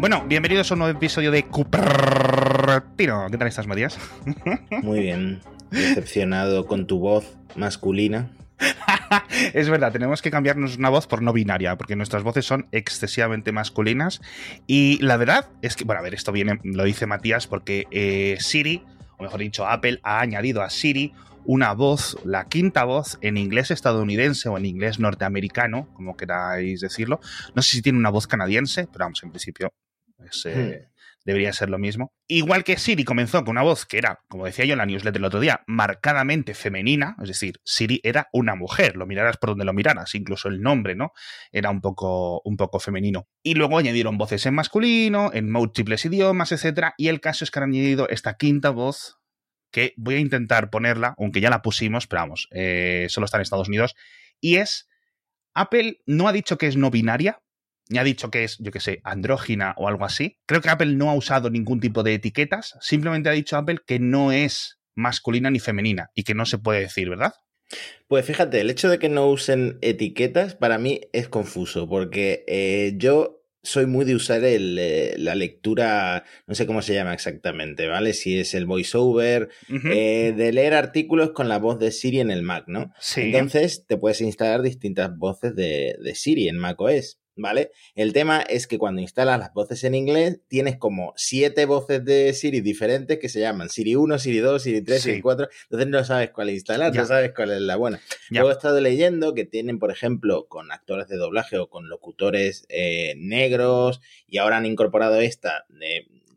Bueno, bienvenidos a un nuevo episodio de Cupertino. ¿Qué tal estás, Matías? Muy bien. Decepcionado con tu voz masculina. es verdad, tenemos que cambiarnos una voz por no binaria, porque nuestras voces son excesivamente masculinas. Y la verdad es que, bueno, a ver, esto viene, lo dice Matías, porque eh, Siri, o mejor dicho, Apple ha añadido a Siri una voz, la quinta voz en inglés estadounidense o en inglés norteamericano, como queráis decirlo. No sé si tiene una voz canadiense, pero vamos, en principio es, eh, hmm debería ser lo mismo. Igual que Siri comenzó con una voz que era, como decía yo en la newsletter el otro día, marcadamente femenina, es decir, Siri era una mujer, lo miraras por donde lo miraras, incluso el nombre, ¿no? Era un poco, un poco femenino. Y luego añadieron voces en masculino, en múltiples idiomas, etc. Y el caso es que han añadido esta quinta voz que voy a intentar ponerla, aunque ya la pusimos, pero vamos, eh, solo está en Estados Unidos, y es, Apple no ha dicho que es no binaria, ni ha dicho que es, yo qué sé, andrógina o algo así. Creo que Apple no ha usado ningún tipo de etiquetas, simplemente ha dicho Apple que no es masculina ni femenina y que no se puede decir, ¿verdad? Pues fíjate, el hecho de que no usen etiquetas para mí es confuso, porque eh, yo soy muy de usar el, eh, la lectura, no sé cómo se llama exactamente, ¿vale? Si es el voiceover, eh, de leer artículos con la voz de Siri en el Mac, ¿no? Sí. Entonces te puedes instalar distintas voces de, de Siri en macOS. ¿Vale? El tema es que cuando instalas las voces en inglés, tienes como siete voces de Siri diferentes que se llaman Siri 1, Siri 2, Siri 3, Siri 4, entonces no sabes cuál instalar, no sabes cuál es la buena. Luego he estado leyendo que tienen, por ejemplo, con actores de doblaje o con locutores eh, negros, y ahora han incorporado esta,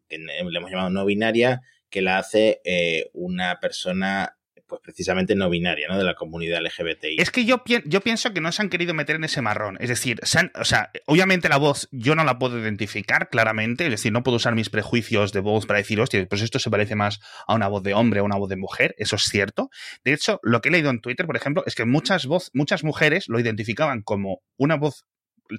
que le hemos llamado no binaria, que la hace eh, una persona pues precisamente no binaria, ¿no? De la comunidad LGBTI. Es que yo, yo pienso que no se han querido meter en ese marrón. Es decir, o sea, obviamente la voz yo no la puedo identificar claramente, es decir, no puedo usar mis prejuicios de voz para decir, hostia, pues esto se parece más a una voz de hombre o a una voz de mujer, eso es cierto. De hecho, lo que he leído en Twitter, por ejemplo, es que muchas, voz, muchas mujeres lo identificaban como una voz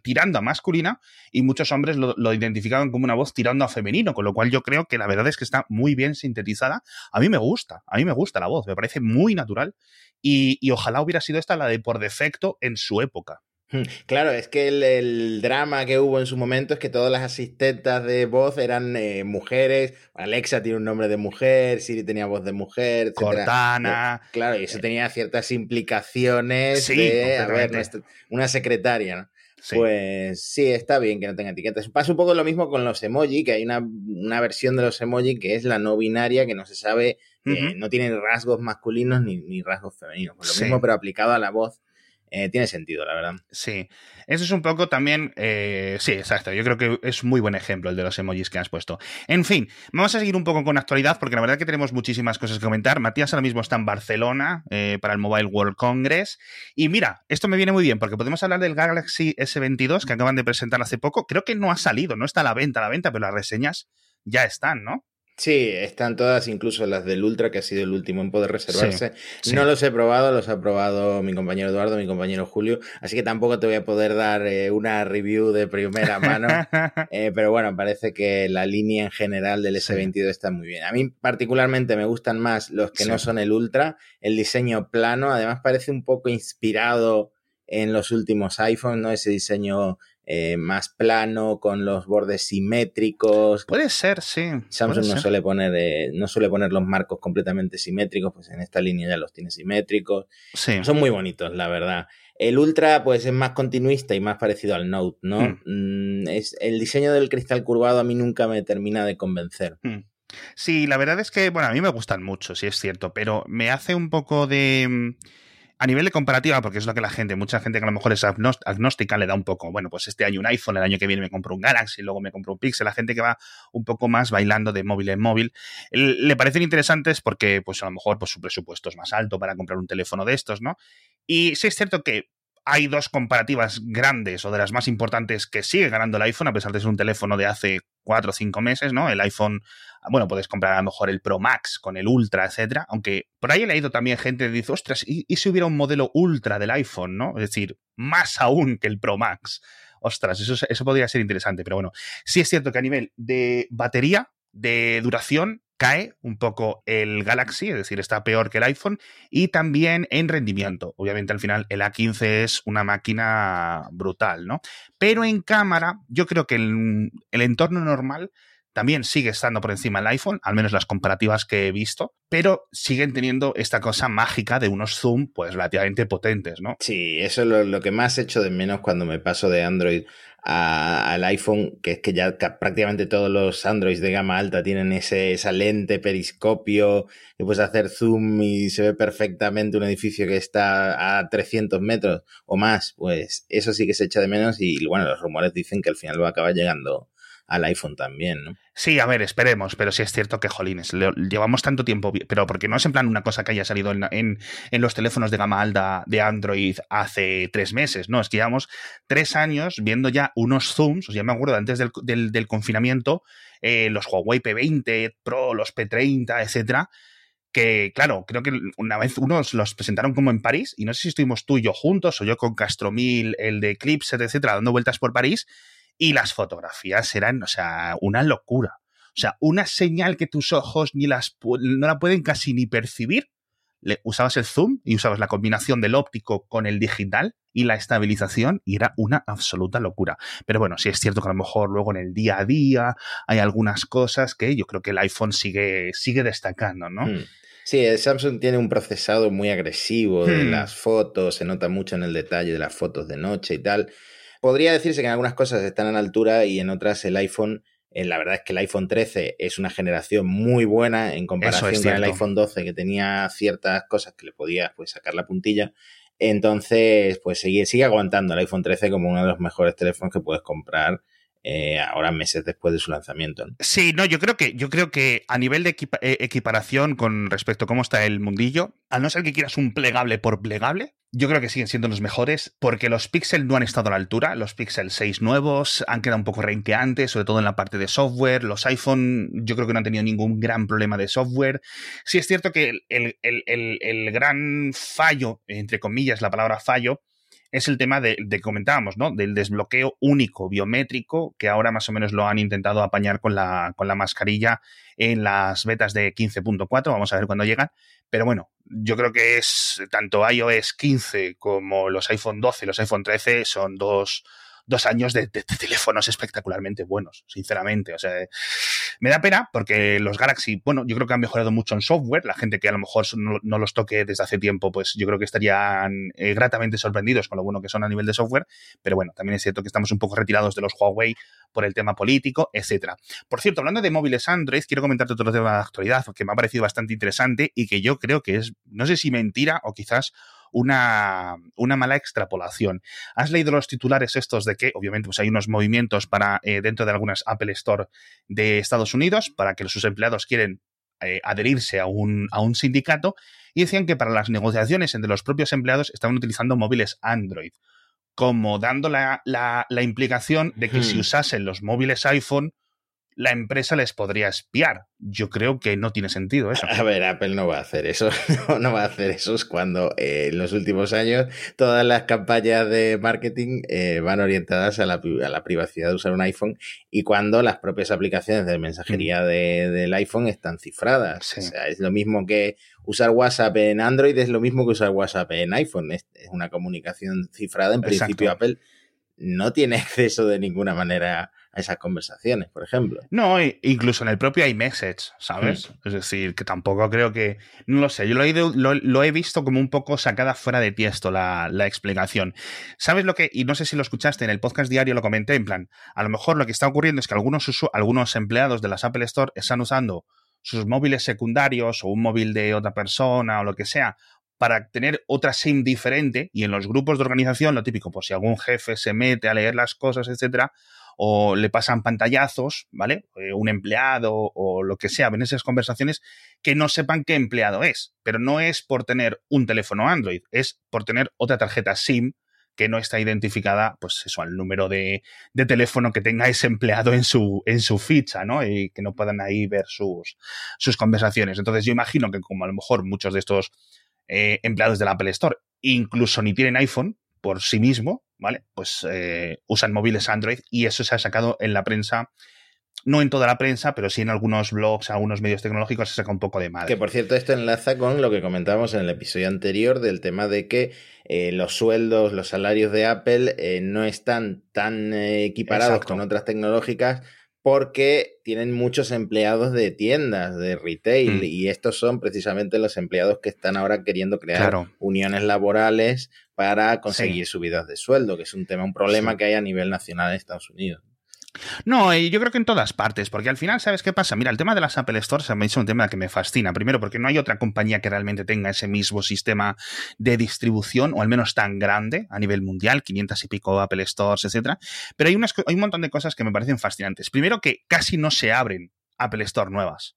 tirando a masculina y muchos hombres lo, identificaban como una voz tirando a femenino, con lo cual yo creo que la verdad es que está muy bien sintetizada. A mí me gusta, a mí me gusta la voz, me parece muy natural y, ojalá hubiera sido esta la de por defecto en su época. Hmm, claro, es que el, drama que hubo en su momento es que todas las asistentas de voz eran eh, mujeres. Alexa tiene un nombre de mujer, Siri tenía voz de mujer, etc. Cortana. Claro, y eso eh, tenía ciertas implicaciones de, a ver, una secretaria, ¿no? Pues sí, está bien que no tenga etiquetas. Pasa un poco lo mismo con los emoji, que hay una, versión de los emoji que es la no binaria, que no se sabe, eh, no tiene rasgos masculinos ni, rasgos femeninos. Pues lo mismo, pero aplicado a la voz eh, tiene sentido, la verdad. Sí, eso es un poco también, eh, sí, exacto, yo creo que es muy buen ejemplo el de los emojis que has puesto. En fin, vamos a seguir un poco con actualidad porque la verdad que tenemos muchísimas cosas que comentar. Matías ahora mismo está en Barcelona eh, para el Mobile World Congress y mira, esto me viene muy bien porque podemos hablar del Galaxy S22 que acaban de presentar hace poco. Creo que no ha salido, no está a la venta, a la venta, pero las reseñas ya están, ¿no? Sí, están todas, incluso las del Ultra, que ha sido el último en poder reservarse. No los he probado, los ha probado mi compañero Eduardo, mi compañero Julio, así que tampoco te voy a poder dar eh, una review de primera mano. Eh, pero bueno, parece que la línea en general del S22 está muy bien. A mí particularmente me gustan más los que no son el Ultra, el diseño plano, además parece un poco inspirado en los últimos iPhones, ¿no? Ese diseño eh, más plano, con los bordes simétricos. Puede ser, sí. Samsung no suele poner eh, no suele poner los marcos completamente simétricos, pues en esta línea ya los tiene simétricos. Sí. Son muy bonitos, la verdad. El Ultra, pues es más continuista y más parecido al Note, ¿no? Hmm. Mm, es, el diseño del cristal curvado a mí nunca me termina de convencer. Hmm. Sí, la verdad es que, bueno, a mí me gustan mucho, sí es cierto, pero me hace un poco de mm, a nivel de comparativa, porque es lo que la gente, mucha gente que a lo mejor es agnóstica, le da un poco, bueno, pues este año un iPhone, el año que viene me compro un Galaxy, luego me compro un Pixel, la gente que va un poco más bailando de móvil en móvil, le parecen interesantes porque, pues a lo mejor, pues su presupuesto es más alto para comprar un teléfono de estos, ¿no? Y sí es cierto que hay dos comparativas grandes o de las más importantes que sigue ganando el iPhone, a pesar de ser un teléfono de hace cuatro o cinco meses, ¿no? El iPhone bueno, puedes comprar a lo mejor el Pro Max con el Ultra, etcétera. Aunque por ahí he leído también gente que dice, ostras, ¿y, si hubiera un modelo Ultra del iPhone, ¿no? Es decir, más aún que el Pro Max. Ostras, eso, eso podría ser interesante. Pero bueno, sí es cierto que a nivel de batería, de duración, cae un poco el Galaxy, es decir, está peor que el iPhone, y también en rendimiento. Obviamente al final el A15 es una máquina brutal, ¿no? Pero en cámara, yo creo que el, el entorno normal también sigue estando por encima el iPhone, al menos las comparativas que he visto, pero siguen teniendo esta cosa mágica de unos zoom pues relativamente potentes, ¿no? Sí, eso es lo, que más hecho de menos cuando me paso de Android al iPhone, que es que ya prácticamente todos los Androids de gama alta tienen ese, esa lente periscopio que puedes hacer zoom y se ve perfectamente un edificio que está a 300 metros o más, pues eso sí que se echa de menos y bueno, los rumores dicen que al final va a acabar llegando al iPhone también, ¿no? Sí, a ver, esperemos, pero sí es cierto que, jolines, llevamos tanto tiempo, pero porque no es en plan una cosa que haya salido en, los teléfonos de gama alta de Android hace tres meses, no, es que llevamos tres años viendo ya unos zooms, sea, me acuerdo antes del, confinamiento, eh, los Huawei P20 Pro, los P30, etcétera, que claro, creo que una vez unos los presentaron como en París, y no sé si estuvimos tú y yo juntos, o yo con Castromil, el de Eclipse, etcétera, dando vueltas por París, y las fotografías eran, o sea, una locura. O sea, una señal que tus ojos ni las no la pueden casi ni percibir. Le, usabas el zoom y usabas la combinación del óptico con el digital y la estabilización y era una absoluta locura. Pero bueno, sí es cierto que a lo mejor luego en el día a día hay algunas cosas que yo creo que el iPhone sigue, sigue destacando, ¿no? Hmm. Sí, el Samsung tiene un procesado muy agresivo de hmm. las fotos, se nota mucho en el detalle de las fotos de noche y tal. Podría decirse que en algunas cosas están a la altura y en otras el iPhone, eh, la verdad es que el iPhone 13 es una generación muy buena en comparación con el iPhone 12 que tenía ciertas cosas que le podía pues, sacar la puntilla. Entonces, pues sigue, sigue aguantando el iPhone 13 como uno de los mejores teléfonos que puedes comprar eh, ahora meses después de su lanzamiento. Sí, no, yo creo que, yo creo que a nivel de eh, equiparación con respecto a cómo está el mundillo, a no ser que quieras un plegable por plegable, yo creo que siguen siendo los mejores porque los Pixel no han estado a la altura. Los Pixel 6 nuevos han quedado un poco renqueantes, sobre todo en la parte de software. Los iPhone yo creo que no han tenido ningún gran problema de software. Sí es cierto que el, el gran fallo, entre comillas, la palabra fallo, es el tema de, que comentábamos, ¿no? Del desbloqueo único biométrico, que ahora más o menos lo han intentado apañar con la, con la mascarilla en las betas de 15.4. Vamos a ver cuándo llegan. Pero bueno, yo creo que es tanto iOS 15 como los iPhone 12 y los iPhone 13 son dos, dos años de, teléfonos espectacularmente buenos, sinceramente. O sea, me da pena porque los Galaxy, bueno, yo creo que han mejorado mucho en software. La gente que a lo mejor no, los toque desde hace tiempo, pues yo creo que estarían eh, gratamente sorprendidos con lo bueno que son a nivel de software. Pero bueno, también es cierto que estamos un poco retirados de los Huawei por el tema político, etcétera. Por cierto, hablando de móviles Android, quiero comentarte otro tema de actualidad que me ha parecido bastante interesante y que yo creo que es, no sé si mentira o quizás una, una mala extrapolación. ¿Has leído los titulares estos de que, obviamente, pues hay unos movimientos para eh, dentro de algunas Apple Store de Estados Unidos para que sus empleados quieren eh, adherirse a un, a un sindicato y decían que para las negociaciones entre los propios empleados estaban utilizando móviles Android, como dando la, la, implicación de que si hmm. usasen los móviles iPhone, la empresa les podría espiar. Yo creo que no tiene sentido eso. A ver, Apple no va a hacer eso. No, va a hacer eso es cuando eh, en los últimos años todas las campañas de marketing eh, van orientadas a la, privacidad de usar un iPhone y cuando las propias aplicaciones de mensajería mm. del iPhone están cifradas. O sea, es lo mismo que usar WhatsApp en Android, es lo mismo que usar WhatsApp en iPhone. Es, una comunicación cifrada. En principio, Apple no tiene acceso de ninguna manera a esas conversaciones, por ejemplo. No, incluso en el propio iMessage, ¿sabes? Hmm. Es decir, que tampoco creo que. No lo sé, yo lo he, lo, he visto como un poco sacada fuera de tiesto la, la, explicación. ¿Sabes lo que.? Y no sé si lo escuchaste en el podcast diario, lo comenté, en plan, a lo mejor lo que está ocurriendo es que algunos, algunos empleados de las Apple Store están usando sus móviles secundarios o un móvil de otra persona o lo que sea para tener otra SIM diferente y en los grupos de organización, lo típico, pues si algún jefe se mete a leer las cosas, etcétera, o le pasan pantallazos, ¿vale? Eh, un empleado o lo que sea, ven esas conversaciones que no sepan qué empleado es, pero no es por tener un teléfono Android, es por tener otra tarjeta SIM que no está identificada, pues eso, al número de, teléfono que tenga ese empleado en su, en su ficha, ¿no? Y que no puedan ahí ver sus, sus conversaciones. Entonces yo imagino que como a lo mejor muchos de estos eh, empleados de la Apple Store incluso ni tienen iPhone por sí mismo, ¿vale? Pues eh, usan móviles Android y eso se ha sacado en la prensa no en toda la prensa, pero sí en algunos blogs, algunos medios tecnológicos se saca un poco de madre. Que por cierto, esto enlaza con lo que comentábamos en el episodio anterior del tema de que eh, los sueldos, los salarios de Apple eh, no están tan eh, equiparados con otras tecnológicas porque tienen muchos empleados de tiendas, de retail, mm. y estos son precisamente los empleados que están ahora queriendo crear uniones laborales para conseguir subidas de sueldo, que es un tema, un problema que hay a nivel nacional en Estados Unidos. No, yo creo que en todas partes, porque al final, ¿sabes qué pasa? Mira, el tema de las Apple Stores a mí es un tema que me fascina. Primero, porque no hay otra compañía que realmente tenga ese mismo sistema de distribución, o al menos tan grande a nivel mundial, 500 y pico Apple Stores, etcétera. Pero hay, unas, hay un montón de cosas que me parecen fascinantes. Primero, que casi no se abren Apple Store nuevas.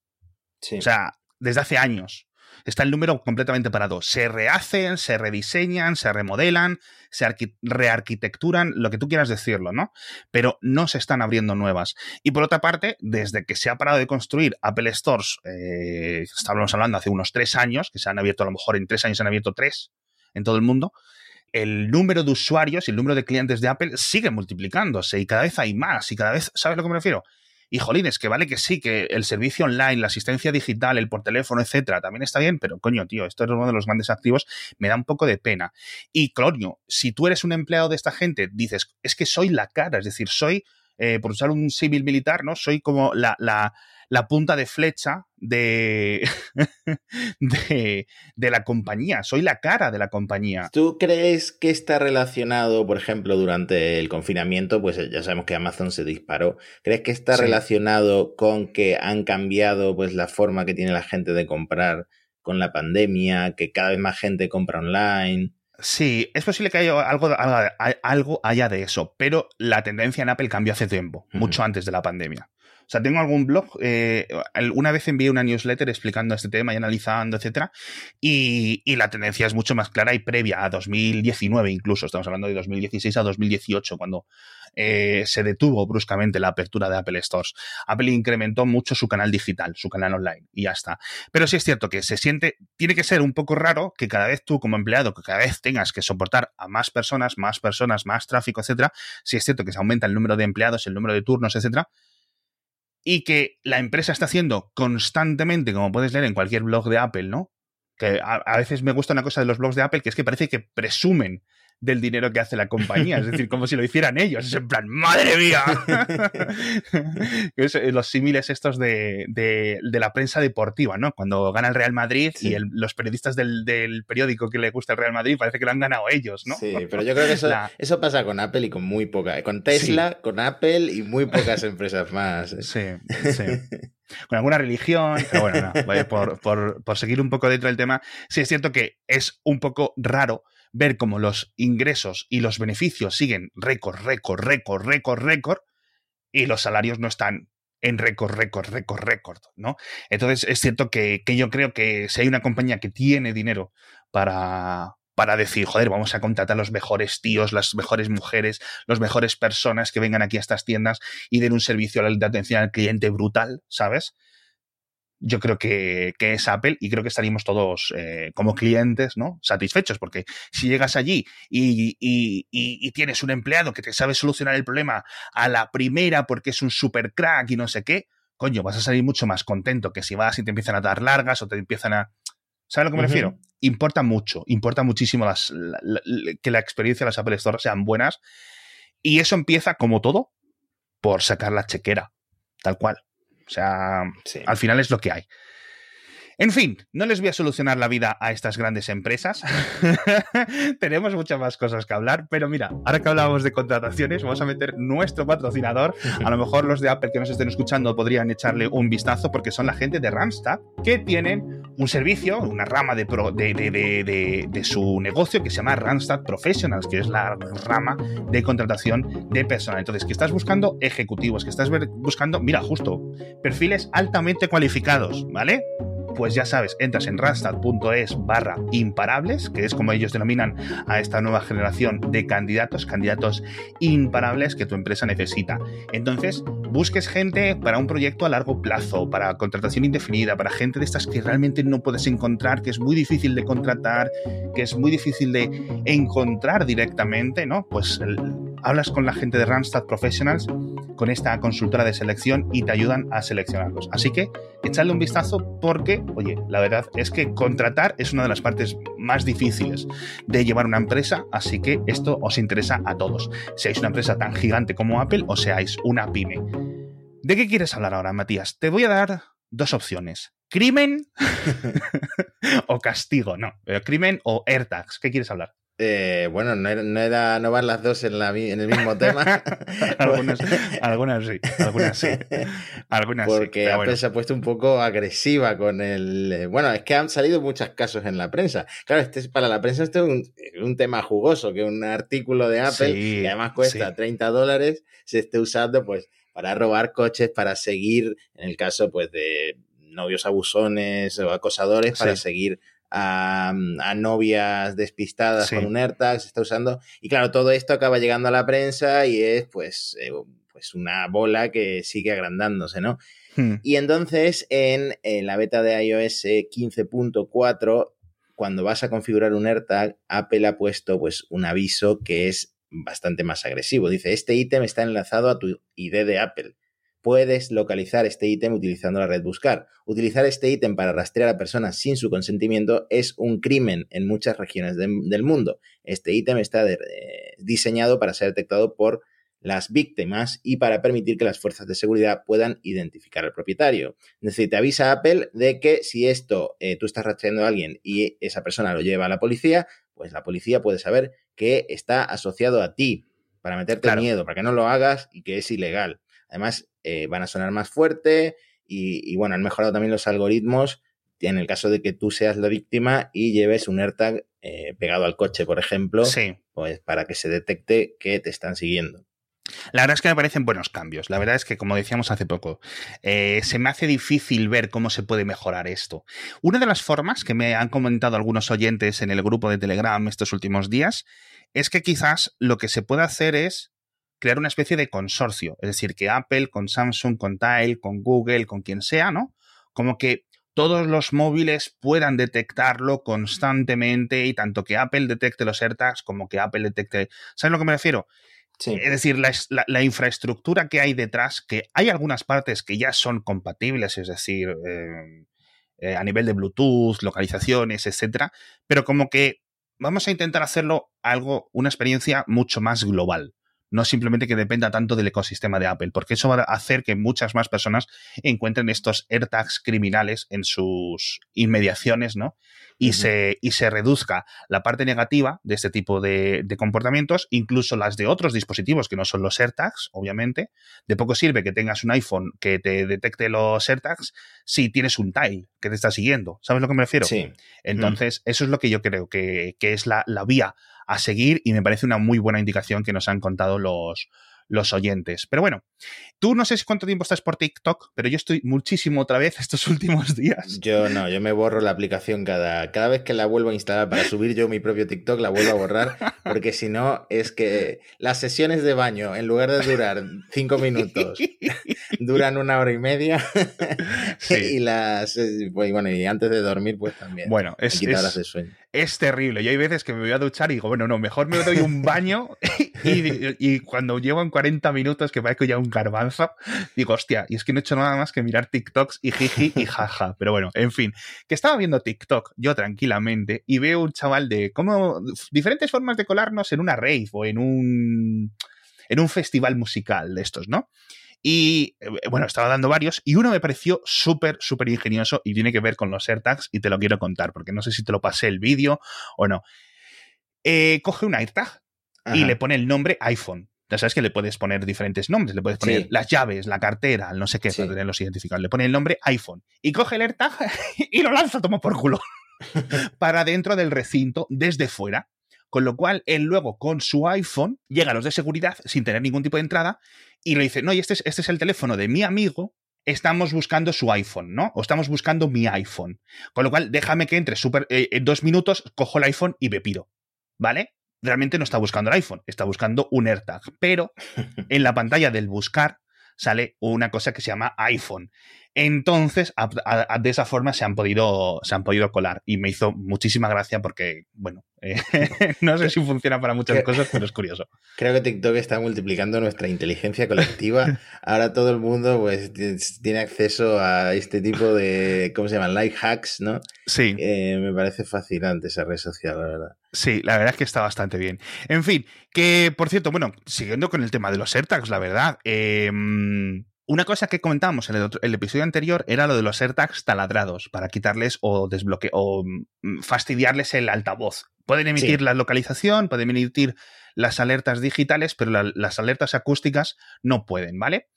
O sea, desde hace años está el número completamente parado. Se rehacen, se rediseñan, se remodelan, se rearquitecturan, lo que tú quieras decirlo, ¿no? Pero no se están abriendo nuevas. Y por otra parte, desde que se ha parado de construir Apple Stores, eh, estábamos hablando hace unos tres años, que se han abierto a lo mejor en tres años se han abierto tres en todo el mundo, el número de usuarios y el número de clientes de Apple sigue multiplicándose y cada vez hay más y cada vez, ¿sabes a lo que me refiero? Y jolines, que vale que sí, que el servicio online, la asistencia digital, el por teléfono, etcétera, también está bien, pero coño, tío, esto es uno de los grandes activos, me da un poco de pena. Y coño, si tú eres un empleado de esta gente, dices, es que soy la cara, es decir, soy, eh, por usar un civil militar, ¿no? Soy como la, la, la punta de flecha de, de, de, la compañía, soy la cara de la compañía. ¿Tú crees que está relacionado, por ejemplo, durante el confinamiento, pues ya sabemos que Amazon se disparó, ¿crees que está relacionado con que han cambiado pues la forma que tiene la gente de comprar con la pandemia, que cada vez más gente compra online? Sí, es posible que haya algo, algo, haya de eso, pero la tendencia en Apple cambió hace tiempo, mucho antes de la pandemia. O sea, tengo algún blog. Eh, una vez envié una newsletter explicando este tema y analizando, etcétera. Y, la tendencia es mucho más clara y previa a 2019, incluso. Estamos hablando de 2016 a 2018, cuando eh, se detuvo bruscamente la apertura de Apple Stores. Apple incrementó mucho su canal digital, su canal online, y ya está. Pero sí es cierto que se siente, tiene que ser un poco raro que cada vez tú, como empleado, que cada vez tengas que soportar a más personas, más personas, más tráfico, etcétera. Sí es cierto que se aumenta el número de empleados, el número de turnos, etcétera y que la empresa está haciendo constantemente, como puedes leer en cualquier blog de Apple, ¿no? Que a, a, veces me gusta una cosa de los blogs de Apple, que es que parece que presumen del dinero que hace la compañía. Es decir, como si lo hicieran ellos. Es en plan, ¡madre mía! Eh, los símiles estos de, de, la prensa deportiva, ¿no? Cuando gana el Real Madrid y los periodistas del, periódico que le gusta el Real Madrid parece que lo han ganado ellos, ¿no? Sí, pero yo creo que eso, eso pasa con Apple y con muy poca. Con Tesla, con Apple y muy pocas empresas más. ¿eh? Sí, sí. con alguna religión, pero bueno, no, por, por, por, seguir un poco dentro del tema, sí es cierto que es un poco raro ver cómo los ingresos y los beneficios siguen récord, récord, récord, récord, récord, y los salarios no están en récord, récord, récord, récord, ¿no? Entonces es cierto que, yo creo que si hay una compañía que tiene dinero para, para decir, joder, vamos a contratar los mejores tíos, las mejores mujeres, las mejores personas que vengan aquí a estas tiendas y den un servicio de atención al cliente brutal, ¿sabes? Yo creo que, es Apple y creo que estaríamos todos eh, como clientes ¿no? satisfechos, porque si llegas allí y, y, tienes un empleado que te sabe solucionar el problema a la primera porque es un super crack y no sé qué, coño, vas a salir mucho más contento que si vas y te empiezan a dar largas o te empiezan a... ¿Sabes a lo que me refiero? Importa mucho, importa muchísimo las, que la experiencia de las Apple Store sean buenas y eso empieza como todo por sacar la chequera, tal cual. O sea, al final es lo que hay. En fin, no les voy a solucionar la vida a estas grandes empresas. Tenemos muchas más cosas que hablar, pero mira, ahora que hablábamos de contrataciones, vamos a meter nuestro patrocinador. A lo mejor los de Apple que nos estén escuchando podrían echarle un vistazo porque son la gente de Randstad que tienen un servicio, una rama de, de, de, su negocio que se llama Randstad Professionals, que es la rama de contratación de personal. Entonces, que estás buscando ejecutivos, que estás buscando, mira, justo, perfiles altamente cualificados, ¿vale? Pues ya sabes, entras en randstad.es barra imparables, que es como ellos denominan a esta nueva generación de candidatos, candidatos imparables que tu empresa necesita. Entonces, busques gente para un proyecto a largo plazo, para contratación indefinida, para gente de estas que realmente no puedes encontrar, que es muy difícil de contratar, que es muy difícil de encontrar directamente, ¿no? Pues hablas con la gente de Randstad Professionals con esta consultora de selección y te ayudan a seleccionarlos. Así que echadle un vistazo porque, oye, la verdad es que contratar es una de las partes más difíciles de llevar una empresa, así que esto os interesa a todos, seáis una empresa tan gigante como Apple o seáis una pyme. ¿De qué quieres hablar ahora, Matías? Te voy a dar dos opciones. ¿Crimen o castigo? No, eh, crimen o AirTags. ¿Qué quieres hablar? Eh, bueno, no, era, no, van las dos en, la, en el mismo tema. algunas, algunas, sí, algunas sí. Algunas Porque Apple se ha puesto un poco agresiva con el. Eh, bueno, es que han salido muchos casos en la prensa. Claro, este para la prensa este es un, tema jugoso, que un artículo de Apple, que además cuesta 30 dólares, se esté usando pues para robar coches, para seguir, en el caso pues de novios abusones o acosadores, para seguir a, novias despistadas con un AirTag, se está usando. Y claro, todo esto acaba llegando a la prensa y es pues, eh, pues una bola que sigue agrandándose, ¿no? Hmm. Y entonces en, la beta de iOS 15.4, cuando vas a configurar un AirTag, Apple ha puesto pues un aviso que es bastante más agresivo. Dice, este ítem está enlazado a tu ID de Apple puedes localizar este ítem utilizando la red buscar. Utilizar este ítem para rastrear a personas sin su consentimiento es un crimen en muchas regiones del mundo. Este ítem está diseñado para ser detectado por las víctimas y para permitir que las fuerzas de seguridad puedan identificar al propietario. Es decir, te avisa Apple de que si esto eh, tú estás rastreando a alguien y esa persona lo lleva a la policía, pues la policía puede saber que está asociado a ti para meterte miedo, para que no lo hagas y que es ilegal. Además, eh, van a sonar más fuerte y, bueno, han mejorado también los algoritmos en el caso de que tú seas la víctima y lleves un AirTag eh, pegado al coche, por ejemplo, pues para que se detecte que te están siguiendo. La verdad es que me parecen buenos cambios. La verdad es que, como decíamos hace poco, eh, se me hace difícil ver cómo se puede mejorar esto. Una de las formas que me han comentado algunos oyentes en el grupo de Telegram estos últimos días es que quizás lo que se puede hacer es crear una especie de consorcio. Es decir, que Apple con Samsung, con Tile, con Google, con quien sea, ¿no? Como que todos los móviles puedan detectarlo constantemente y tanto que Apple detecte los AirTags como que Apple detecte... ¿Sabes a lo que me refiero? Es decir, la, infraestructura que hay detrás, que hay algunas partes que ya son compatibles, es decir, eh, eh, a nivel de Bluetooth, localizaciones, etcétera, pero como que vamos a intentar hacerlo algo, una experiencia mucho más global no simplemente que dependa tanto del ecosistema de Apple, porque eso va a hacer que muchas más personas encuentren estos AirTags criminales en sus inmediaciones, ¿no? Y, se, y se reduzca la parte negativa de este tipo de, de, comportamientos, incluso las de otros dispositivos que no son los AirTags, obviamente. De poco sirve que tengas un iPhone que te detecte los AirTags si tienes un Tile que te está siguiendo. ¿Sabes a lo que me refiero? Sí. Entonces, eso es lo que yo creo que, que es la, la vía a seguir y me parece una muy buena indicación que nos han contado los, los oyentes. Pero bueno, tú no sé cuánto tiempo estás por TikTok, pero yo estoy muchísimo otra vez estos últimos días. Yo no, yo me borro la aplicación cada, cada vez que la vuelvo a instalar para subir yo mi propio TikTok, la vuelvo a borrar, porque si no es que las sesiones de baño, en lugar de durar cinco minutos, duran una hora y media. y las, pues, bueno, y antes de dormir, pues también. Bueno, es, es, de sueño. Es terrible. Yo hay veces que me voy a duchar y digo, bueno, no, mejor me doy un baño y, y cuando llevo en 40 minutos que parezco ya un garbanzo, digo, hostia, y es que no he hecho nada más que mirar TikToks y jiji y jaja. Pero bueno, en fin, que estaba viendo TikTok yo tranquilamente y veo un chaval de cómo diferentes formas de colarnos en una rave o en un en un festival musical de estos, ¿no? Y eh, bueno, estaba dando varios y uno me pareció súper, súper ingenioso y tiene que ver con los AirTags y te lo quiero contar porque no sé si te lo pasé el vídeo o no. Eh, coge un AirTag y le pone el nombre iPhone. Ya sabes que le puedes poner diferentes nombres, le puedes poner las llaves, la cartera, no sé qué, para tenerlos identificados. Le pone el nombre iPhone y coge el AirTag y lo lanza, toma por culo, para dentro del recinto desde fuera. Con lo cual, él luego con su iPhone llega a los de seguridad sin tener ningún tipo de entrada y le dice, no, y este es, este es el teléfono de mi amigo, estamos buscando su iPhone, ¿no? O estamos buscando mi iPhone. Con lo cual, déjame que entre super, eh, en dos minutos, cojo el iPhone y me pido. ¿Vale? realmente no está buscando el iPhone, está buscando un AirTag. Pero en la pantalla del buscar sale una cosa que se llama iPhone. Entonces, de esa forma se han, podido, se han podido colar. Y me hizo muchísima gracia porque, bueno, eh, no sé si funciona para muchas cosas, pero es curioso. Creo que TikTok está multiplicando nuestra inteligencia colectiva. Ahora todo el mundo pues, tiene acceso a este tipo de, ¿cómo se llaman? Life hacks, ¿no? Sí. Eh, me parece fascinante esa red social, la verdad. Sí, la verdad es que está bastante bien. En fin, que por cierto, bueno, siguiendo con el tema de los AirTags, la verdad, eh, una cosa que comentábamos en el, episodio anterior era lo de los AirTags taladrados para quitarles o desbloquear o mm, fastidiarles el altavoz. Pueden emitir la localización, pueden emitir las alertas digitales, pero las alertas acústicas no pueden, ¿vale?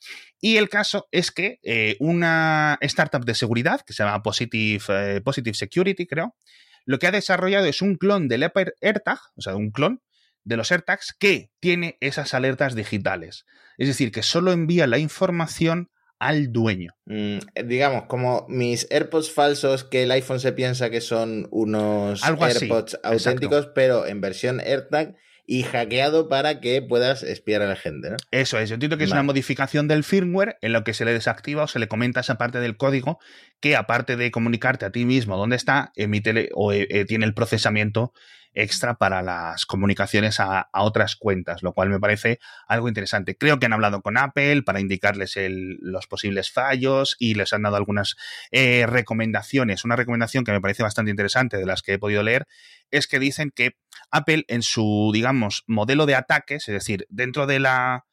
Y el caso es que eh, una startup de seguridad que se llama Positive, eh, Positive Security, creo, lo que ha desarrollado es un clon del AirTag, o sea, un clon de los AirTags que tiene esas alertas digitales. Es decir, que solo envía la información al dueño. Mm, digamos, como mis AirPods falsos que el iPhone se piensa que son unos AirPods auténticos, pero en versión AirTag y hackeado para que puedas espiar a la gente. Eso es, yo entiendo que es una modificación del firmware en lo que se le desactiva o se le comenta esa parte del código que aparte de comunicarte a ti mismo dónde está, emite o eh, eh, tiene el procesamiento extra para las comunicaciones a, otras cuentas, lo cual me parece algo interesante. Creo que han hablado con Apple para indicarles los posibles fallos y les han dado algunas eh, recomendaciones. Una recomendación que me parece bastante interesante de las que he podido leer es que dicen que Apple en su, digamos, modelo de ataques, es decir, dentro de la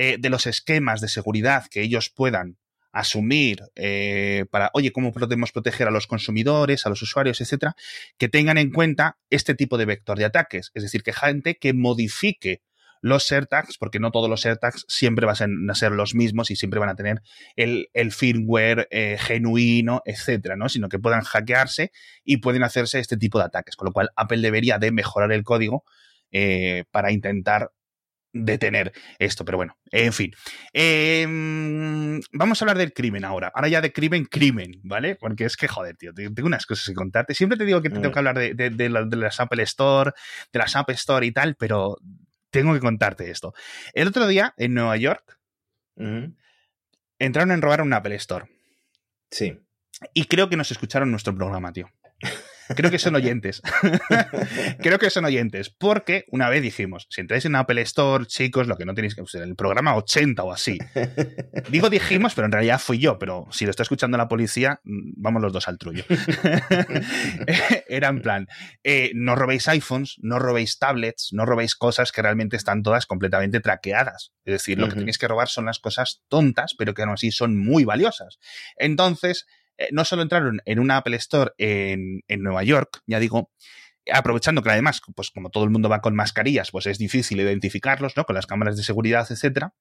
eh, de los esquemas de seguridad que ellos puedan asumir eh, para, oye, ¿cómo podemos proteger a los consumidores, a los usuarios, etcétera? Que tengan en cuenta este tipo de vector de ataques. Es decir, que gente que modifique los AirTags, porque no todos los AirTags siempre van a ser los mismos y siempre van a tener el, firmware eh, genuino, etcétera, ¿no? Sino que puedan hackearse y pueden hacerse este tipo de ataques. Con lo cual, Apple debería de mejorar el código eh, para intentar detener esto, pero bueno, en fin. Em, vamos a hablar del crimen ahora. Ahora ya de crimen, crimen, ¿vale? Porque es que, joder, tío, tengo unas cosas que contarte. Siempre te digo que tengo mm. que hablar de, de, las Apple Store, de las App Store y tal, pero tengo que contarte esto. El otro día, en Nueva York, entraron a robar un Apple Store. Sí. Y creo que nos escucharon nuestro programa, tío. Creo que son oyentes. Creo que son oyentes. Porque una vez dijimos, si entráis en Apple Store, chicos, lo que no tenéis que usar, el programa 80 o así. Digo dijimos, pero en realidad fui yo. Pero si lo está escuchando la policía, mm, vamos los dos al trullo. Era en plan, eh, no robéis iPhones, no robéis tablets, no robéis cosas que realmente están todas completamente traqueadas. Es decir, lo que tenéis que robar son las cosas tontas, pero que aún así son muy valiosas. Entonces, eh, no solo entraron en una Apple Store en, Nueva York, ya digo, aprovechando que además, pues como todo el mundo va con mascarillas, pues es difícil identificarlos, ¿no? Con las cámaras de seguridad, etcétera.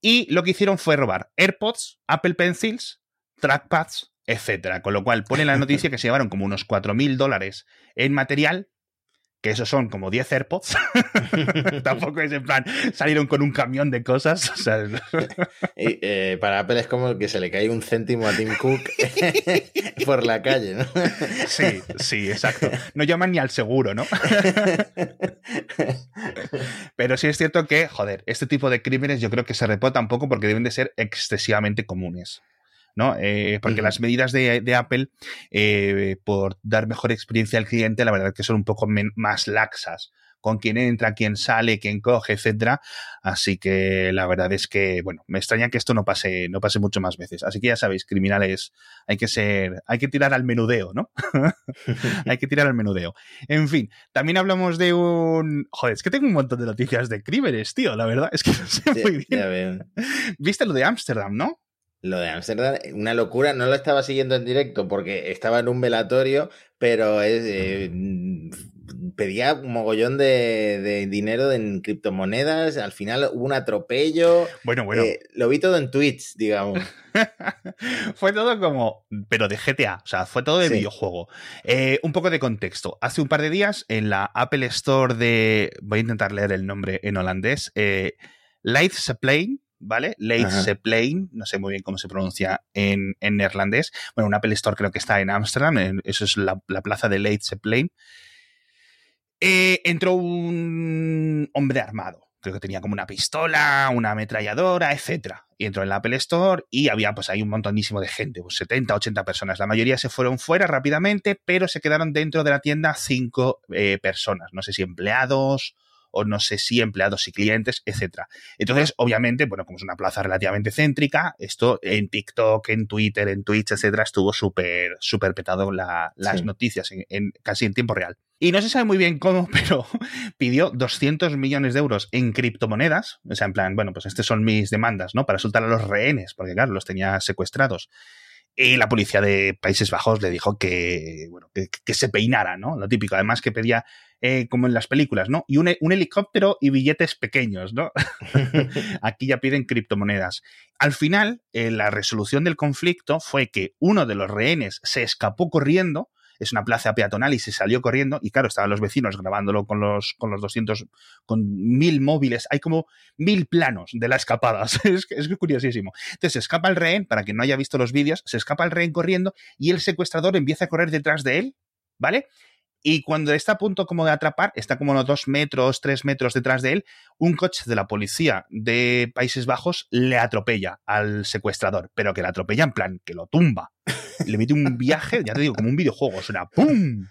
Y lo que hicieron fue robar AirPods, Apple Pencils, trackpads, etcétera. Con lo cual pone la noticia que se llevaron como unos 4.000 dólares en material que esos son como 10 AirPods. Tampoco es en plan, salieron con un camión de cosas. Eh, para Apple es como que se le cae un céntimo a Tim Cook por la calle, ¿no? sí, sí, exacto. No llaman ni al seguro, ¿no? Pero sí es cierto que, joder, este tipo de crímenes yo creo que se repota un poco porque deben de ser excesivamente comunes. ¿No? Eh, porque las medidas de, Apple, eh, por dar mejor experiencia al cliente, la verdad es que son un poco más laxas con quién entra, quién sale, quién coge, etcétera. Así que la verdad es que, bueno, me extraña que esto no pase, no pase mucho más veces. Así que ya sabéis, criminales, hay que ser, hay que tirar al menudeo, ¿no? hay que tirar al menudeo. En fin, también hablamos de un. Joder, es que tengo un montón de noticias de crímenes, tío, la verdad. Es que no sé muy bien. ¿Viste lo de Ámsterdam, no? Lo de Amsterdam, una locura. No lo estaba siguiendo en directo porque estaba en un velatorio, pero es, eh, pedía un mogollón de, dinero en criptomonedas. Al final hubo un atropello. Bueno, bueno. Eh, lo vi todo en tweets, digamos. fue todo como, pero de GTA, o sea, fue todo de videojuego. Eh, un poco de contexto. Hace un par de días en la Apple Store de, voy a intentar leer el nombre en holandés, eh, Plane ¿vale? Leidseplein, no sé muy bien cómo se pronuncia en, neerlandés. Bueno, un Apple Store creo que está en Ámsterdam, eso es la, plaza de Leidseplein. Eh, entró un hombre armado creo que tenía como una pistola, una ametralladora, etcétera. Y entró en la Apple Store y había pues ahí un montonísimo de gente, pues 70, 80 personas. La mayoría se fueron fuera rápidamente, pero se quedaron dentro de la tienda cinco eh, personas. No sé si empleados o no sé si empleados y clientes, etcétera. Entonces, obviamente, bueno, como es una plaza relativamente céntrica, esto en TikTok, en Twitter, en Twitch, etcétera, estuvo súper, súper petado las noticias en, casi en tiempo real. Y no se sabe muy bien cómo, pero pidió 200 millones de euros en criptomonedas. O sea, en plan, bueno, pues estas son mis demandas, ¿no? Para soltar a los rehenes, porque claro, los tenía secuestrados. Y la policía de Países Bajos le dijo que, bueno, que, se peinara, ¿no? Lo típico. Además que pedía, eh, como en las películas, ¿no? Y un, helicóptero y billetes pequeños, ¿no? Aquí ya piden criptomonedas. Al final, eh, la resolución del conflicto fue que uno de los rehenes se escapó corriendo es una plaza peatonal y se salió corriendo y claro, estaban los vecinos grabándolo con los, con los 200, con mil móviles, hay como mil planos de la escapada, es, es curiosísimo. Entonces se escapa el rehén, para que no haya visto los vídeos, se escapa el rehén corriendo y el secuestrador empieza a correr detrás de él, ¿vale? Y cuando está a punto como de atrapar, está como unos dos metros, tres metros detrás de él, un coche de la policía de Países Bajos le atropella al secuestrador, pero que le atropella en plan, que lo tumba. Le mete un viaje, ya te digo, como un videojuego, suena ¡pum!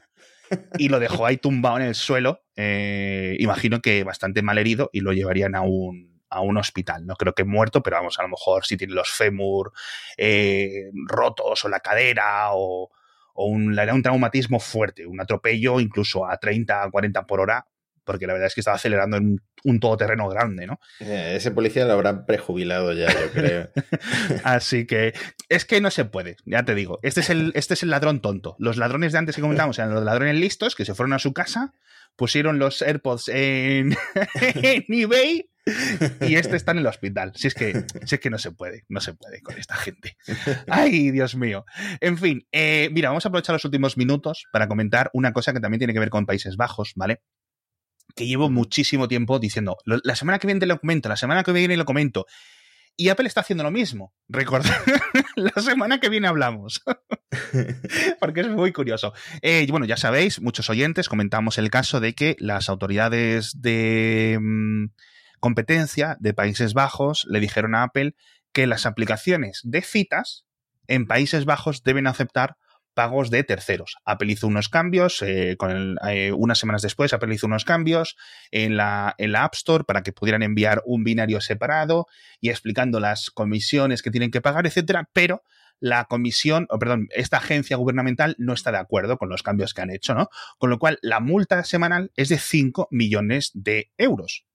Y lo dejó ahí tumbado en el suelo, eh, imagino que bastante mal herido, y lo llevarían a un, a un hospital. No creo que muerto, pero vamos, a lo mejor si tiene los fémur eh, rotos o la cadera o, o un, un traumatismo fuerte, un atropello incluso a 30, 40 por hora, porque la verdad es que estaba acelerando en un, todoterreno grande, ¿no? Eh, ese policía lo habrán prejubilado ya, yo creo. Así que es que no se puede, ya te digo. Este es el, este es el ladrón tonto. Los ladrones de antes que comentábamos eran los ladrones listos que se fueron a su casa, pusieron los AirPods en, en eBay y este está en el hospital. Si es, que, si es que no se puede, no se puede con esta gente. Ay, Dios mío. En fin, eh, mira, vamos a aprovechar los últimos minutos para comentar una cosa que también tiene que ver con Países Bajos, ¿vale? Que llevo muchísimo tiempo diciendo, la semana que viene lo comento, la semana que viene lo comento. Y Apple está haciendo lo mismo. Recuerda, la semana que viene hablamos. Porque es muy curioso. Eh, bueno, ya sabéis, muchos oyentes comentamos el caso de que las autoridades de... Mm, competencia de Países Bajos le dijeron a Apple que las aplicaciones de citas en Países Bajos deben aceptar pagos de terceros. Apple hizo unos cambios, eh, con eh, unas semanas después Apple hizo unos cambios en la, en la App Store para que pudieran enviar un binario separado y explicando las comisiones que tienen que pagar, etcétera, pero la comisión, o perdón, esta agencia gubernamental no está de acuerdo con los cambios que han hecho, ¿no? Con lo cual, la multa semanal es de 5 millones de euros.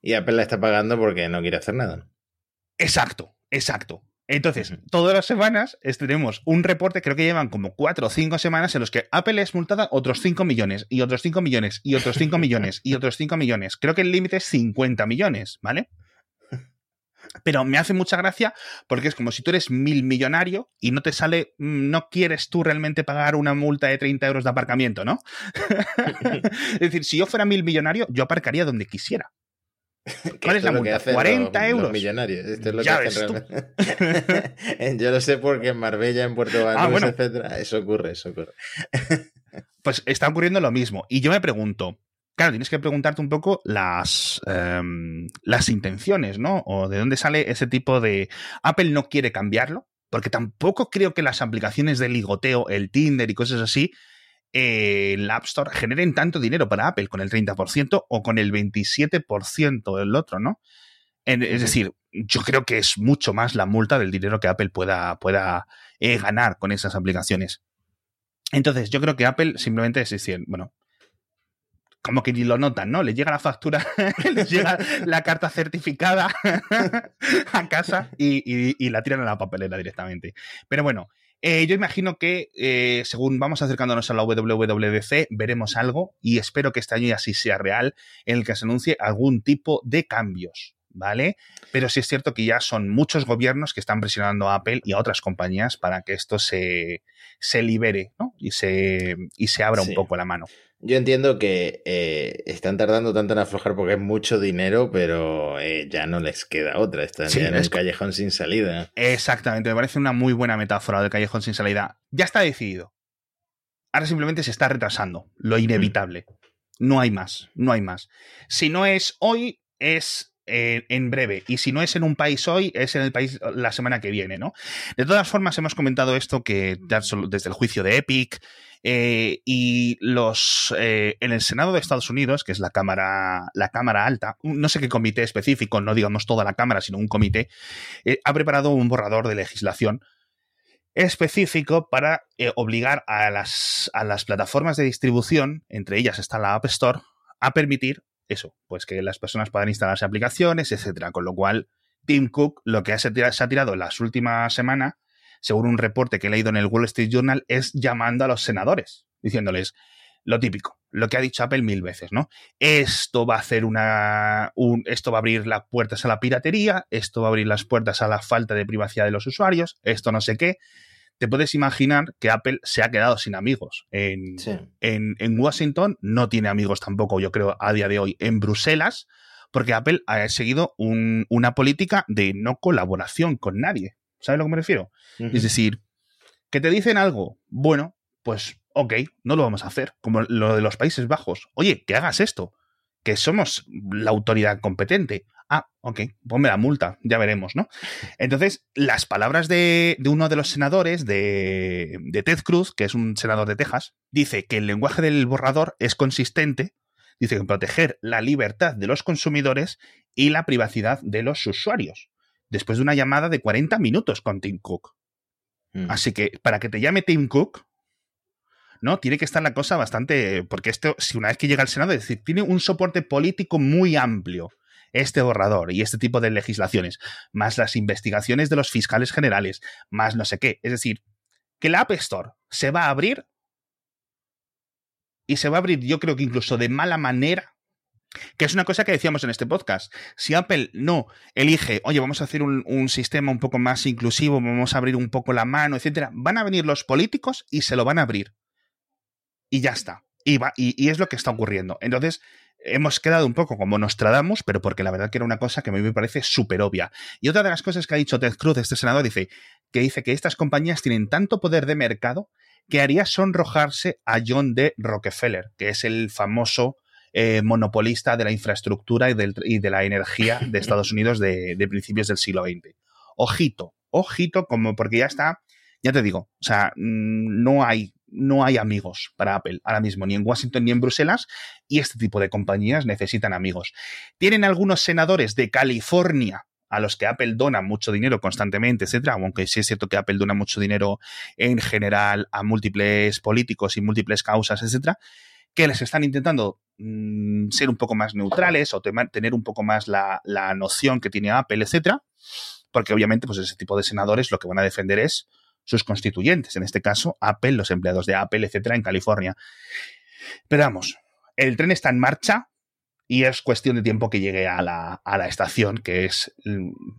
Y Apple la está pagando porque no quiere hacer nada. Exacto, exacto. Entonces, todas las semanas tenemos un reporte, creo que llevan como cuatro o cinco semanas en los que Apple es multada otros 5 millones, y otros 5 millones, y otros 5 millones, y otros 5 millones. Creo que el límite es 50 millones, ¿vale? Pero me hace mucha gracia porque es como si tú eres mil millonario y no te sale, mm, no quieres tú realmente pagar una multa de 30 euros de aparcamiento, ¿no? es decir, si yo fuera mil millonario, yo aparcaría donde quisiera. ¿Cuál es la multa? 40 euros. millonarios. Esto es lo que Yo lo sé porque en Marbella, en Puerto ah, Banús, etcétera, eso ocurre, eso ocurre. pues está ocurriendo lo mismo. Y yo me pregunto, claro, tienes que preguntarte un poco las, em, las intenciones, ¿no? O de dónde sale ese tipo de... Apple no quiere cambiarlo, porque tampoco creo que las aplicaciones de ligoteo, el Tinder y cosas así, eh, el App Store generen tanto dinero para Apple con el 30% o con el 27% del otro, ¿no? es decir, yo creo que es mucho más la multa del dinero que Apple pueda, pueda eh, ganar con esas aplicaciones. Entonces, yo creo que Apple simplemente es decir, bueno, como que ni lo notan, ¿no? Les llega la factura, les llega la carta certificada a casa y, la tiran a la papelera directamente. Pero bueno, eh, yo imagino que eh, según vamos acercándonos a la WWDC, veremos algo y espero que este año así sea real en el que se anuncie algún tipo de cambios. ¿Vale? Pero sí es cierto que ya son muchos gobiernos que están presionando a Apple y a otras compañías para que esto se, se libere ¿no? y, se, y se abra un poco la mano. Yo entiendo que eh, están tardando tanto en aflojar porque es mucho dinero, pero eh, ya no les queda otra. Están ya en el callejón sin salida. Exactamente, me parece una muy buena metáfora del callejón sin salida. Ya está decidido. Ahora simplemente se está retrasando, lo inevitable. No hay más, no hay más. Si no es hoy, es eh, en breve. Y si no es en un país hoy, es en el país la semana que viene, ¿no? De todas formas, hemos comentado esto que desde el juicio de Epic eh, y los eh, en el Senado de Estados Unidos, que es la cámara, la cámara alta, no sé qué comité específico, no digamos toda la cámara, sino un comité, ha preparado un borrador de legislación específico para obligar a las, a las plataformas de distribución, entre ellas está la App Store, a permitir eso, pues que las personas puedan instalarse aplicaciones, etcétera. Con lo cual, Tim Cook lo que se ha tirado en las últimas semanas, según un reporte que he leído en el Wall Street Journal, es llamando a los senadores, diciéndoles lo típico, lo que ha dicho Apple mil veces, ¿no? Esto va a hacer una. esto va a abrir las puertas a la piratería, esto va a abrir las puertas a la falta de privacidad de los usuarios, esto no sé qué te puedes imaginar que Apple se ha quedado sin amigos. En, en, Washington no tiene amigos tampoco, yo creo, a día de hoy. En Bruselas, porque Apple ha seguido una política de no colaboración con nadie. ¿Sabes a lo que me refiero? Es decir, que te dicen algo, bueno, pues ok, no lo vamos a hacer, como lo de los Países Bajos. Oye, que hagas esto, que somos la autoridad competente. Ah, ok, ponme la multa, ya veremos, ¿no? Entonces, las palabras de, uno de los senadores, de, de, Ted Cruz, que es un senador de Texas, dice que el lenguaje del borrador es consistente, dice que proteger la libertad de los consumidores y la privacidad de los usuarios, después de una llamada de 40 minutos con Tim Cook. Mm. Así que para que te llame Tim Cook, ¿no? Tiene que estar la cosa bastante. Porque esto, si una vez que llega al Senado, es decir, tiene un soporte político muy amplio este borrador y este tipo de legislaciones, más las investigaciones de los fiscales generales, más no sé qué. Es decir, que la App Store se va a abrir y se va a abrir, yo creo que incluso de mala manera, que es una cosa que decíamos en este podcast. Si Apple no elige, oye, vamos a hacer un, sistema un poco más inclusivo, vamos a abrir un poco la mano, etcétera, van a venir los políticos y se lo van a abrir. Y ya está. Y, va, y es lo que está ocurriendo. Entonces, hemos quedado un poco como Nostradamus, pero porque la verdad que era una cosa que a mí me parece súper obvia. Y otra de las cosas que ha dicho Ted Cruz, este senador, dice que dice que estas compañías tienen tanto poder de mercado que haría sonrojarse a John D. Rockefeller, que es el famoso eh, monopolista de la infraestructura y, de la energía de Estados Unidos de, de principios del siglo XX. Ojito, ojito, como porque ya está, ya te digo, o sea, mm, no hay no hay amigos para Apple ahora mismo, ni en Washington ni en Bruselas, y este tipo de compañías necesitan amigos. Tienen algunos senadores de California a los que Apple dona mucho dinero constantemente, etcétera, aunque sí es cierto que Apple dona mucho dinero en general a múltiples políticos y múltiples causas, etcétera, que les están intentando mm, ser un poco más neutrales o tener un poco más la, la noción que tiene Apple, etcétera, porque obviamente pues ese tipo de senadores lo que van a defender es sus constituyentes, en este caso Apple, los empleados de Apple, etcétera, en California. Pero vamos, el tren está en marcha y es cuestión de tiempo que llegue a la, a la estación, que es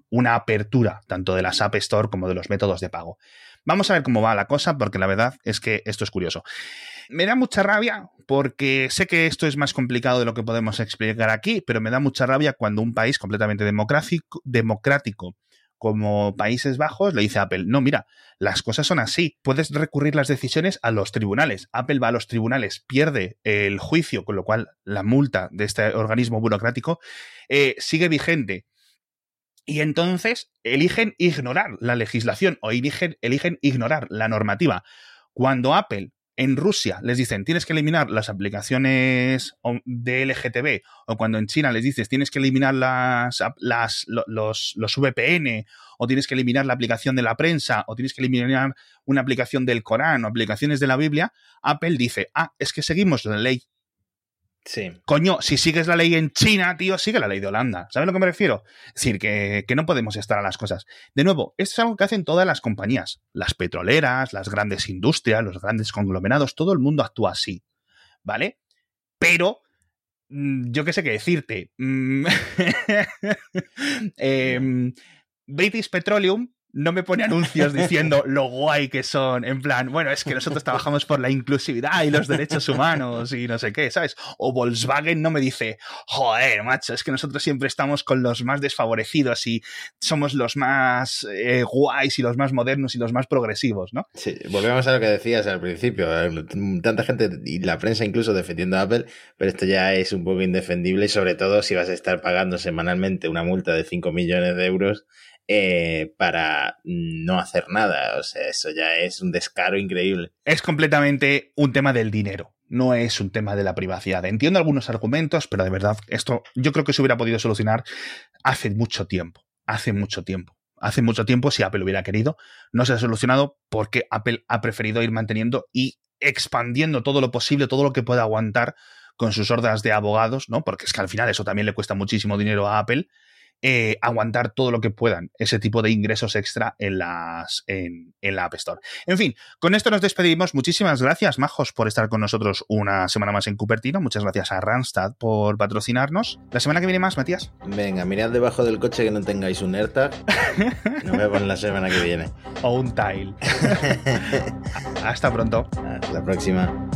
una apertura tanto de las App Store como de los métodos de pago. Vamos a ver cómo va la cosa, porque la verdad es que esto es curioso. Me da mucha rabia porque sé que esto es más complicado de lo que podemos explicar aquí, pero me da mucha rabia cuando un país completamente democrático, democrático como Países Bajos, le dice a Apple, no, mira, las cosas son así, puedes recurrir las decisiones a los tribunales. Apple va a los tribunales, pierde el juicio, con lo cual la multa de este organismo burocrático eh, sigue vigente. Y entonces eligen ignorar la legislación o eligen, eligen ignorar la normativa. Cuando Apple en Rusia les dicen tienes que eliminar las aplicaciones de LGTB o cuando en China les dices tienes que eliminar las, las, los, los VPN o tienes que eliminar la aplicación de la prensa o tienes que eliminar una aplicación del Corán o aplicaciones de la Biblia, Apple dice, ah, es que seguimos la ley Sí. Coño, si sigues la ley en China, tío, sigue la ley de Holanda. ¿Sabes a lo que me refiero? Es decir, que, no podemos estar a las cosas. De nuevo, esto es algo que hacen todas las compañías. Las petroleras, las grandes industrias, los grandes conglomerados, todo el mundo actúa así. ¿Vale? Pero, mm, yo qué sé qué decirte. Mm, em, British Petroleum no me pone anuncios diciendo lo guay que son, en plan, bueno, es que nosotros trabajamos por la inclusividad y los derechos humanos y no sé qué, ¿sabes? O Volkswagen no me dice, joder, macho, es que nosotros siempre estamos con los más desfavorecidos y somos los más eh, guays y los más modernos y los más progresivos, ¿no? Sí, volvemos a lo que decías al principio, tanta gente y la prensa incluso defendiendo a Apple, pero esto ya es un poco indefendible sobre todo si vas a estar pagando semanalmente una multa de 5 millones de euros eh, para no hacer nada. O sea, eso ya es un descaro increíble. Es completamente un tema del dinero. No es un tema de la privacidad. Entiendo algunos argumentos, pero de verdad, esto yo creo que se hubiera podido solucionar hace mucho tiempo. Hace mucho tiempo. Hace mucho tiempo, si Apple hubiera querido, no se ha solucionado porque Apple ha preferido ir manteniendo y expandiendo todo lo posible, todo lo que pueda aguantar con sus hordas de abogados, ¿no? Porque es que al final eso también le cuesta muchísimo dinero a Apple eh, aguantar todo lo que puedan ese tipo de ingresos extra en, las, en, la App Store. En fin, con esto nos despedimos. Muchísimas gracias, Majos, por estar con nosotros una semana más en Cupertino. Muchas gracias a Randstad por patrocinarnos. La semana que viene más, Matías. Venga, mirad debajo del coche que no tengáis un AirTag. Nos vemos la semana que viene. O un tile. Hasta pronto. Hasta la próxima.